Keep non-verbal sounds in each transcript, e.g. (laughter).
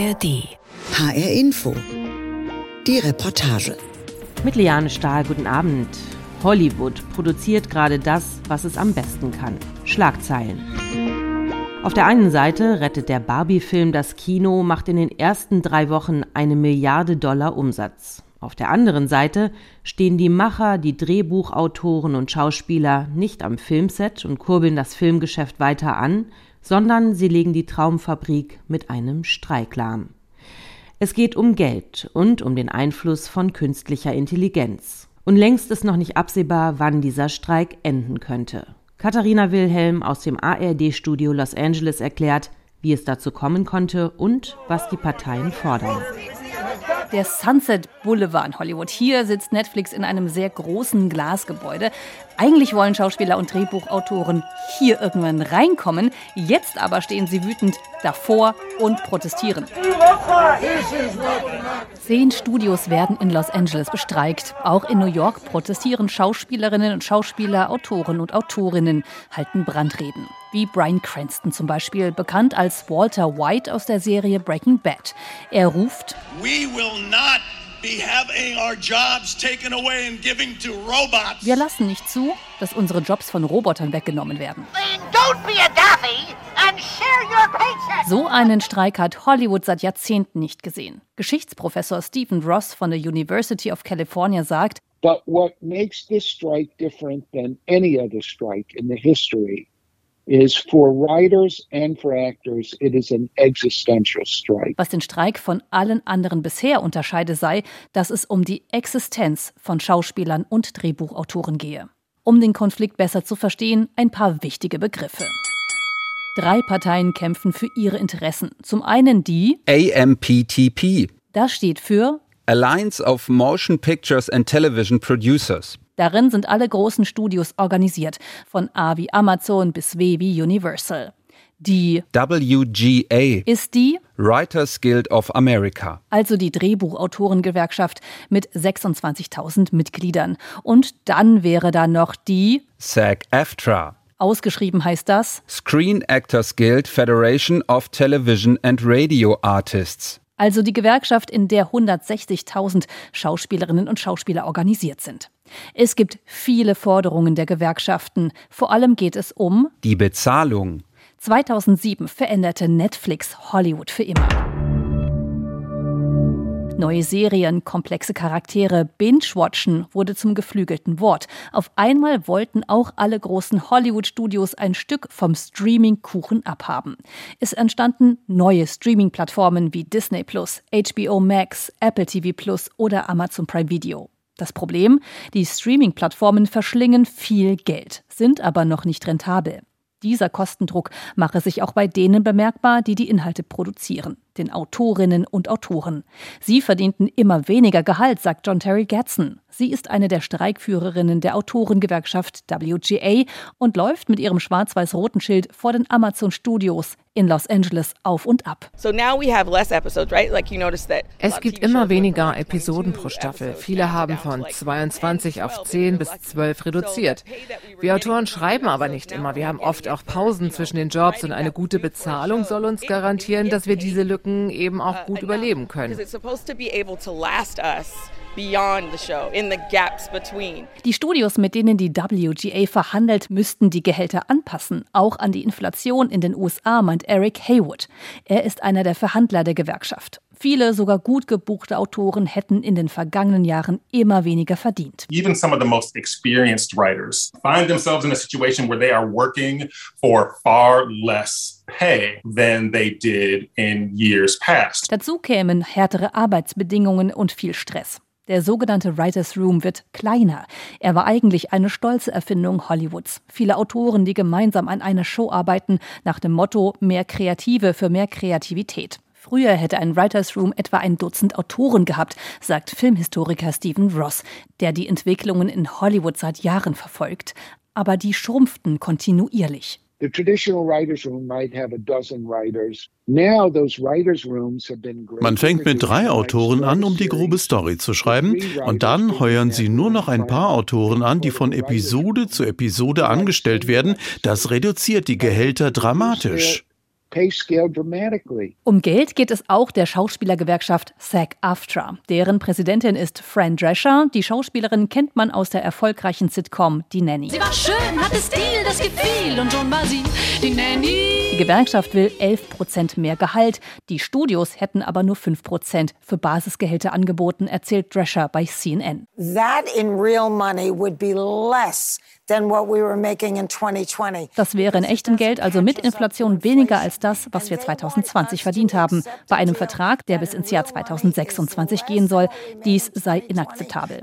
ARD. HR Info. Die Reportage. Mit Liane Stahl, guten Abend. Hollywood produziert gerade das, was es am besten kann. Schlagzeilen. Auf der einen Seite rettet der Barbie-Film das Kino, macht in den ersten drei Wochen eine Milliarde Dollar Umsatz. Auf der anderen Seite stehen die Macher, die Drehbuchautoren und Schauspieler nicht am Filmset und kurbeln das Filmgeschäft weiter an, sondern sie legen die Traumfabrik mit einem Streik lahm. Es geht um Geld und um den Einfluss von künstlicher Intelligenz. Und längst ist noch nicht absehbar, wann dieser Streik enden könnte. Katharina Wilhelm aus dem ARD-Studio Los Angeles erklärt, wie es dazu kommen konnte und was die Parteien fordern der Sunset Boulevard in Hollywood. Hier sitzt Netflix in einem sehr großen Glasgebäude. Eigentlich wollen Schauspieler und Drehbuchautoren hier irgendwann reinkommen. Jetzt aber stehen sie wütend davor und protestieren. Zehn Studios werden in Los Angeles bestreikt. Auch in New York protestieren Schauspielerinnen und Schauspieler, Autoren und Autorinnen, halten Brandreden wie Brian Cranston zum Beispiel, bekannt als Walter White aus der Serie Breaking Bad. Er ruft, wir lassen nicht zu, dass unsere Jobs von Robotern weggenommen werden. So einen Streik hat Hollywood seit Jahrzehnten nicht gesehen. Geschichtsprofessor Stephen Ross von der University of California sagt, But what makes this strike different than any other strike in the history is for writers and for actors, it is an existential strike. Was den Streik von allen anderen bisher unterscheide, sei, dass es um die Existenz von Schauspielern und Drehbuchautoren gehe. Um den Konflikt besser zu verstehen, ein paar wichtige Begriffe. Drei Parteien kämpfen für ihre Interessen. Zum einen die AMPTP. Das steht für Alliance of Motion Pictures and Television Producers. Darin sind alle großen Studios organisiert, von A wie Amazon bis W wie Universal. Die WGA ist die Writers Guild of America, also die Drehbuchautorengewerkschaft mit 26.000 Mitgliedern. Und dann wäre da noch die SAG-AFTRA. Ausgeschrieben heißt das Screen Actors Guild Federation of Television and Radio Artists. Also die Gewerkschaft, in der 160.000 Schauspielerinnen und Schauspieler organisiert sind. Es gibt viele Forderungen der Gewerkschaften. Vor allem geht es um die Bezahlung. 2007 veränderte Netflix Hollywood für immer. Neue Serien, komplexe Charaktere, Binge-Watchen wurde zum geflügelten Wort. Auf einmal wollten auch alle großen Hollywood-Studios ein Stück vom Streaming-Kuchen abhaben. Es entstanden neue Streaming-Plattformen wie Disney Plus, HBO Max, Apple TV Plus oder Amazon Prime Video. Das Problem? Die Streaming-Plattformen verschlingen viel Geld, sind aber noch nicht rentabel. Dieser Kostendruck mache sich auch bei denen bemerkbar, die die Inhalte produzieren den Autorinnen und Autoren. Sie verdienten immer weniger Gehalt, sagt John Terry Gadsden. Sie ist eine der Streikführerinnen der Autorengewerkschaft WGA und läuft mit ihrem schwarz-weiß-roten Schild vor den Amazon Studios in Los Angeles auf und ab. Es gibt immer weniger Episoden pro Staffel. Viele haben von 22 auf 10 bis 12 reduziert. Wir Autoren schreiben aber nicht immer. Wir haben oft auch Pausen zwischen den Jobs und eine gute Bezahlung soll uns garantieren, dass wir diese Lücken Lücken eben auch gut überleben können. Die Studios, mit denen die WGA verhandelt, müssten die Gehälter anpassen, auch an die Inflation in den USA, meint Eric Haywood. Er ist einer der Verhandler der Gewerkschaft. Viele sogar gut gebuchte Autoren hätten in den vergangenen Jahren immer weniger verdient. Even some of the most experienced writers find themselves in a situation where they are working for far less pay than they did in years past. Dazu kämen härtere Arbeitsbedingungen und viel Stress. Der sogenannte Writers Room wird kleiner. Er war eigentlich eine stolze Erfindung Hollywoods. Viele Autoren, die gemeinsam an einer Show arbeiten, nach dem Motto mehr Kreative für mehr Kreativität. Früher hätte ein Writers Room etwa ein Dutzend Autoren gehabt, sagt Filmhistoriker Stephen Ross, der die Entwicklungen in Hollywood seit Jahren verfolgt. Aber die schrumpften kontinuierlich. Man fängt mit drei Autoren an, um die grobe Story zu schreiben, und dann heuern sie nur noch ein paar Autoren an, die von Episode zu Episode angestellt werden. Das reduziert die Gehälter dramatisch. Um Geld geht es auch der Schauspielergewerkschaft SAG-AFTRA. Deren Präsidentin ist Fran Drescher. Die Schauspielerin kennt man aus der erfolgreichen Sitcom Die Nanny. Sie war schön, hatte Stil, das gefiel und schon war sie die Nanny. Die Gewerkschaft will 11 Prozent mehr Gehalt. Die Studios hätten aber nur 5 Prozent für Basisgehälter angeboten, erzählt Drescher bei CNN. That in real money would be less das wäre in echtem Geld, also mit Inflation, weniger als das, was wir 2020 verdient haben. Bei einem Vertrag, der bis ins Jahr 2026 gehen soll, dies sei inakzeptabel.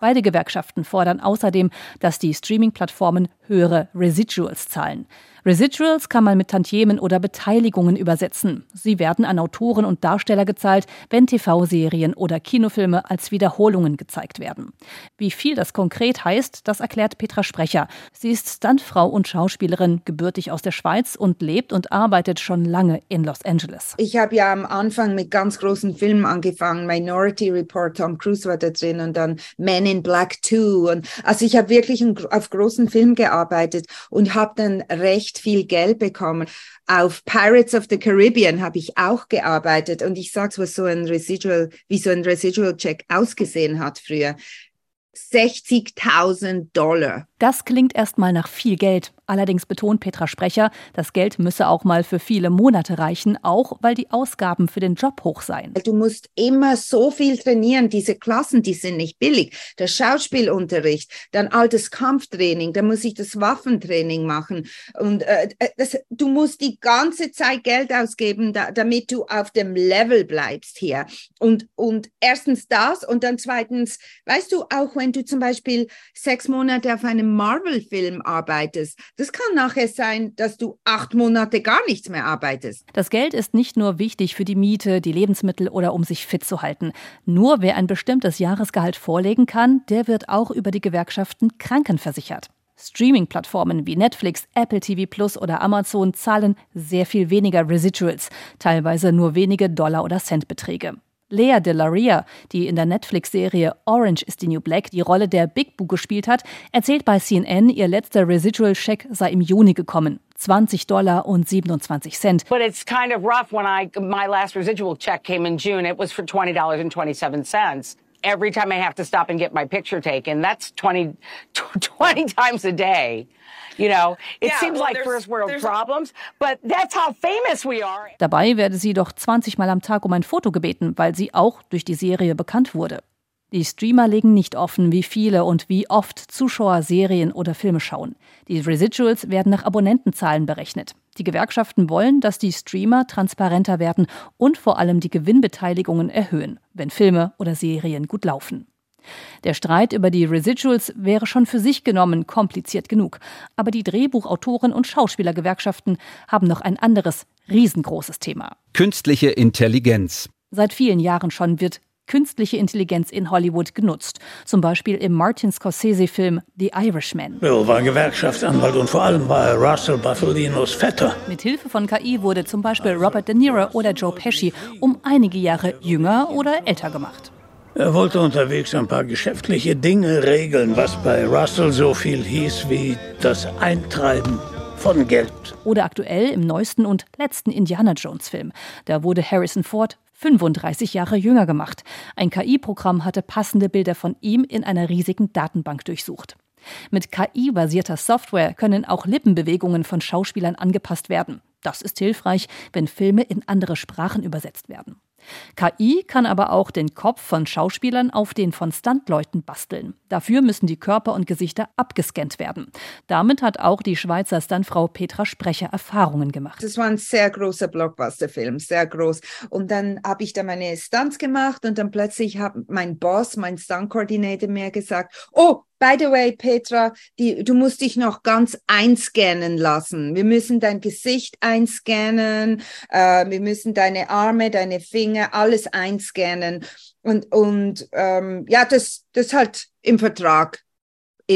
Beide Gewerkschaften fordern außerdem, dass die Streaming-Plattformen höhere Residuals zahlen. Residuals kann man mit Tantiemen oder Beteiligungen übersetzen. Sie werden an Autoren und Darsteller gezahlt, wenn TV-Serien oder Kinofilme als Wiederholungen gezeigt werden. Wie viel das konkret heißt, das erklärt Petra Sprecher. Sie ist Stuntfrau und Schauspielerin, gebürtig aus der Schweiz und lebt und arbeitet schon lange in Los Angeles. Ich habe ja am Anfang mit ganz großen Filmen angefangen. Minority Report, Tom Cruise war da drin und dann Men in Black 2. Und also ich habe wirklich auf großen Filmen gearbeitet und habe dann recht recht viel Geld bekommen. Auf Pirates of the Caribbean habe ich auch gearbeitet und ich sage, was so ein Residual, wie so ein Residual Check ausgesehen hat früher. 60.000 Dollar. Das klingt erstmal nach viel Geld. Allerdings betont Petra Sprecher, das Geld müsse auch mal für viele Monate reichen, auch weil die Ausgaben für den Job hoch seien. Du musst immer so viel trainieren. Diese Klassen, die sind nicht billig. Der Schauspielunterricht, dann altes Kampftraining, dann muss ich das Waffentraining machen. Und äh, äh, das, du musst die ganze Zeit Geld ausgeben, da, damit du auf dem Level bleibst hier. Und, und erstens das und dann zweitens, weißt du, auch wenn du zum Beispiel sechs Monate auf einem Marvel-Film arbeitest. Das kann nachher sein, dass du acht Monate gar nichts mehr arbeitest. Das Geld ist nicht nur wichtig für die Miete, die Lebensmittel oder um sich fit zu halten. Nur wer ein bestimmtes Jahresgehalt vorlegen kann, der wird auch über die Gewerkschaften krankenversichert. Streaming-Plattformen wie Netflix, Apple TV Plus oder Amazon zahlen sehr viel weniger Residuals, teilweise nur wenige Dollar- oder Centbeträge. Lea Delaria, die in der Netflix-Serie Orange is the New Black die Rolle der Big Boo gespielt hat, erzählt bei CNN, ihr letzter Residual-Check sei im Juni gekommen. 20 Dollar und 27 Cent. But it's kind of rough when I my last residual check came in June. It was for $20.27 every time I have to stop and get my picture taken. That's 20, 20 (laughs) times a day. You know, it yeah, seems well, like first world problems, but that's how famous we are. Dabei werde sie doch 20 Mal am Tag um ein Foto gebeten, weil sie auch durch die Serie bekannt wurde. Die Streamer legen nicht offen, wie viele und wie oft Zuschauer Serien oder Filme schauen. Die Residuals werden nach Abonnentenzahlen berechnet. Die Gewerkschaften wollen, dass die Streamer transparenter werden und vor allem die Gewinnbeteiligungen erhöhen, wenn Filme oder Serien gut laufen. Der Streit über die Residuals wäre schon für sich genommen kompliziert genug. Aber die Drehbuchautoren und Schauspielergewerkschaften haben noch ein anderes, riesengroßes Thema. Künstliche Intelligenz. Seit vielen Jahren schon wird künstliche Intelligenz in Hollywood genutzt. Zum Beispiel im Martin Scorsese-Film The Irishman. Bill war Gewerkschaftsanwalt und vor allem war er Russell Buffalinos Vetter. Mit Hilfe von KI wurde zum Beispiel Robert De Niro oder Joe Pesci um einige Jahre jünger oder älter gemacht. Er wollte unterwegs ein paar geschäftliche Dinge regeln, was bei Russell so viel hieß wie das Eintreiben von Geld. Oder aktuell im neuesten und letzten Indiana Jones Film. Da wurde Harrison Ford 35 Jahre jünger gemacht. Ein KI-Programm hatte passende Bilder von ihm in einer riesigen Datenbank durchsucht. Mit KI-basierter Software können auch Lippenbewegungen von Schauspielern angepasst werden. Das ist hilfreich, wenn Filme in andere Sprachen übersetzt werden. KI kann aber auch den Kopf von Schauspielern auf den von Stuntleuten basteln. Dafür müssen die Körper und Gesichter abgescannt werden. Damit hat auch die Schweizer Stuntfrau Petra Sprecher Erfahrungen gemacht. Das war ein sehr großer Blockbuster-Film, sehr groß. Und dann habe ich da meine Stunts gemacht und dann plötzlich hat mein Boss, mein Stunt-Coordinator mir gesagt, oh, By the way, Petra, die, du musst dich noch ganz einscannen lassen. Wir müssen dein Gesicht einscannen, äh, wir müssen deine Arme, deine Finger, alles einscannen. Und, und ähm, ja, das, das halt im Vertrag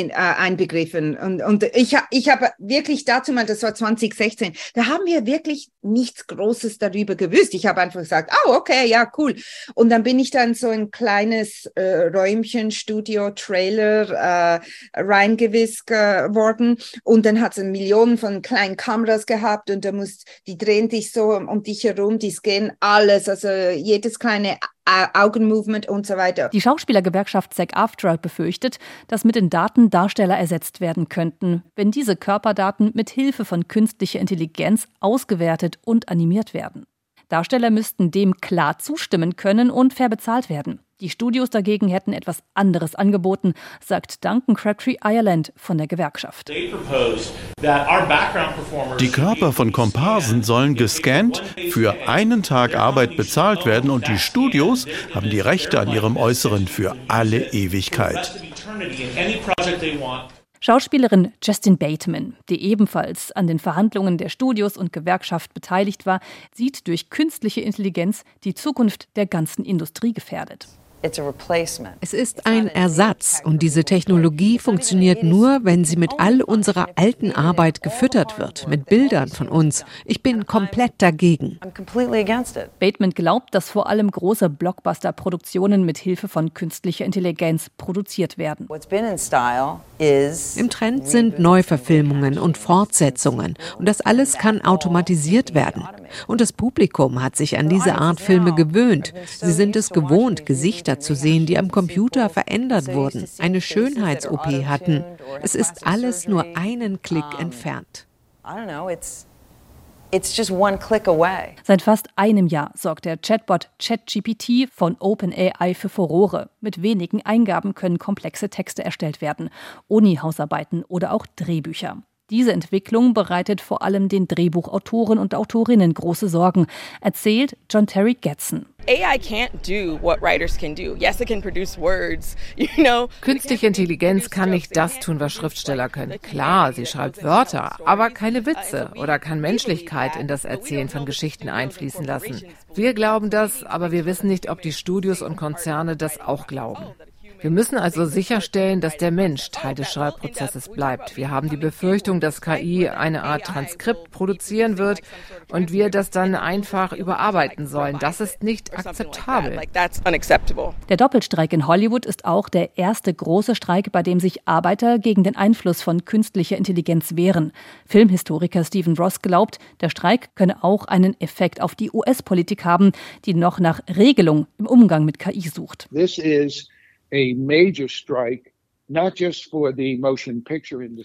in, äh, einbegriffen. Und, und ich, ich habe wirklich dazu mal, das war 2016, da haben wir wirklich nichts Großes darüber gewusst. Ich habe einfach gesagt, oh, okay, ja, cool. Und dann bin ich dann so ein kleines äh, Räumchen, Studio, Trailer äh, reingewiskt worden. Und dann hat es Millionen von kleinen Kameras gehabt und da muss, die drehen dich so um dich herum, die scannen alles, also jedes kleine Augenmovement und so weiter. Die Schauspielergewerkschaft SAG-AFTRA befürchtet, dass mit den Daten Darsteller ersetzt werden könnten, wenn diese Körperdaten mit Hilfe von künstlicher Intelligenz ausgewertet und animiert werden. Darsteller müssten dem klar zustimmen können und fair bezahlt werden. Die Studios dagegen hätten etwas anderes angeboten, sagt Duncan Crabtree Ireland von der Gewerkschaft. Die Körper von Komparsen sollen gescannt, für einen Tag Arbeit bezahlt werden und die Studios haben die Rechte an ihrem Äußeren für alle Ewigkeit. Schauspielerin Justin Bateman, die ebenfalls an den Verhandlungen der Studios und Gewerkschaft beteiligt war, sieht durch künstliche Intelligenz die Zukunft der ganzen Industrie gefährdet. Es ist ein Ersatz und diese Technologie funktioniert nur, wenn sie mit all unserer alten Arbeit gefüttert wird, mit Bildern von uns. Ich bin komplett dagegen. Bateman glaubt, dass vor allem große Blockbuster-Produktionen mit Hilfe von künstlicher Intelligenz produziert werden. Im Trend sind Neuverfilmungen und Fortsetzungen und das alles kann automatisiert werden. Und das Publikum hat sich an diese Art Filme gewöhnt. Sie sind es gewohnt, Gesichter zu sehen, die am Computer verändert wurden, eine Schönheits-OP hatten. Es ist alles nur einen Klick entfernt. Seit fast einem Jahr sorgt der Chatbot ChatGPT von OpenAI für Furore. Mit wenigen Eingaben können komplexe Texte erstellt werden, Uni-Hausarbeiten oder auch Drehbücher. Diese Entwicklung bereitet vor allem den Drehbuchautoren und Autorinnen große Sorgen, erzählt John Terry Getson. (laughs) Künstliche Intelligenz kann nicht das tun, was Schriftsteller können. Klar, sie schreibt Wörter, aber keine Witze oder kann Menschlichkeit in das Erzählen von Geschichten einfließen lassen. Wir glauben das, aber wir wissen nicht, ob die Studios und Konzerne das auch glauben. Wir müssen also sicherstellen, dass der Mensch Teil des Schreibprozesses bleibt. Wir haben die Befürchtung, dass KI eine Art Transkript produzieren wird und wir das dann einfach überarbeiten sollen. Das ist nicht akzeptabel. Der Doppelstreik in Hollywood ist auch der erste große Streik, bei dem sich Arbeiter gegen den Einfluss von künstlicher Intelligenz wehren. Filmhistoriker Stephen Ross glaubt, der Streik könne auch einen Effekt auf die US-Politik haben, die noch nach Regelung im Umgang mit KI sucht. This is a major strike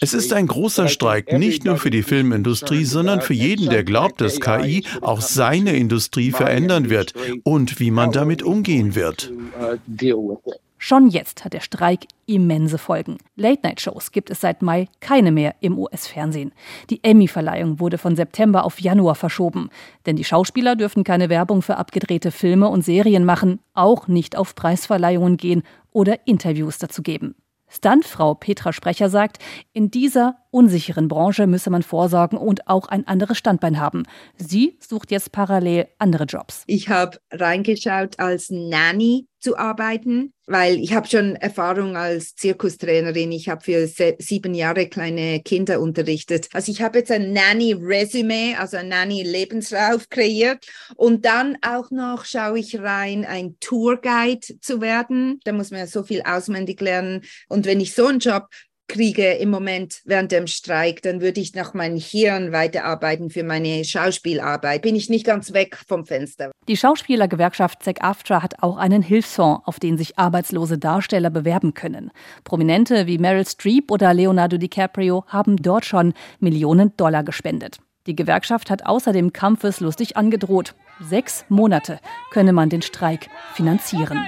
es ist ein großer Streik, nicht nur für die Filmindustrie, sondern für jeden, der glaubt, dass KI auch seine Industrie verändern wird und wie man damit umgehen wird. Uh, Schon jetzt hat der Streik immense Folgen. Late-Night-Shows gibt es seit Mai keine mehr im US-Fernsehen. Die Emmy-Verleihung wurde von September auf Januar verschoben. Denn die Schauspieler dürfen keine Werbung für abgedrehte Filme und Serien machen, auch nicht auf Preisverleihungen gehen oder Interviews dazu geben. Stuntfrau Petra Sprecher sagt, in dieser unsicheren Branche müsse man vorsorgen und auch ein anderes Standbein haben. Sie sucht jetzt parallel andere Jobs. Ich habe reingeschaut, als Nanny zu arbeiten, weil ich habe schon Erfahrung als Zirkustrainerin. Ich habe für sieben Jahre kleine Kinder unterrichtet. Also ich habe jetzt ein Nanny-Resümee, also ein Nanny-Lebenslauf kreiert. Und dann auch noch schaue ich rein, ein Tourguide zu werden. Da muss man ja so viel auswendig lernen. Und wenn ich so einen Job kriege im Moment während dem Streik, dann würde ich nach meinem Hirn weiterarbeiten für meine Schauspielarbeit. Bin ich nicht ganz weg vom Fenster. Die Schauspielergewerkschaft SAG-AFTRA hat auch einen Hilfsfonds, auf den sich arbeitslose Darsteller bewerben können. Prominente wie Meryl Streep oder Leonardo DiCaprio haben dort schon Millionen Dollar gespendet. Die Gewerkschaft hat außerdem kampfeslustig angedroht. Sechs Monate könne man den Streik finanzieren.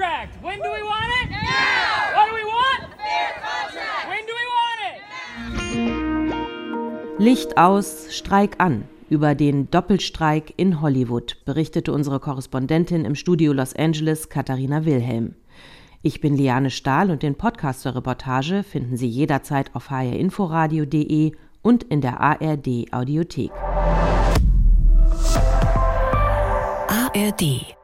Contract. When do we want it? Now. What do we want? A fair contract. When do we want it? Licht aus, Streik an. Über den Doppelstreik in Hollywood berichtete unsere Korrespondentin im Studio Los Angeles, Katharina Wilhelm. Ich bin Liane Stahl und den Podcast zur Reportage finden Sie jederzeit auf hrinforadio.de und in der ARD Audiothek. ARD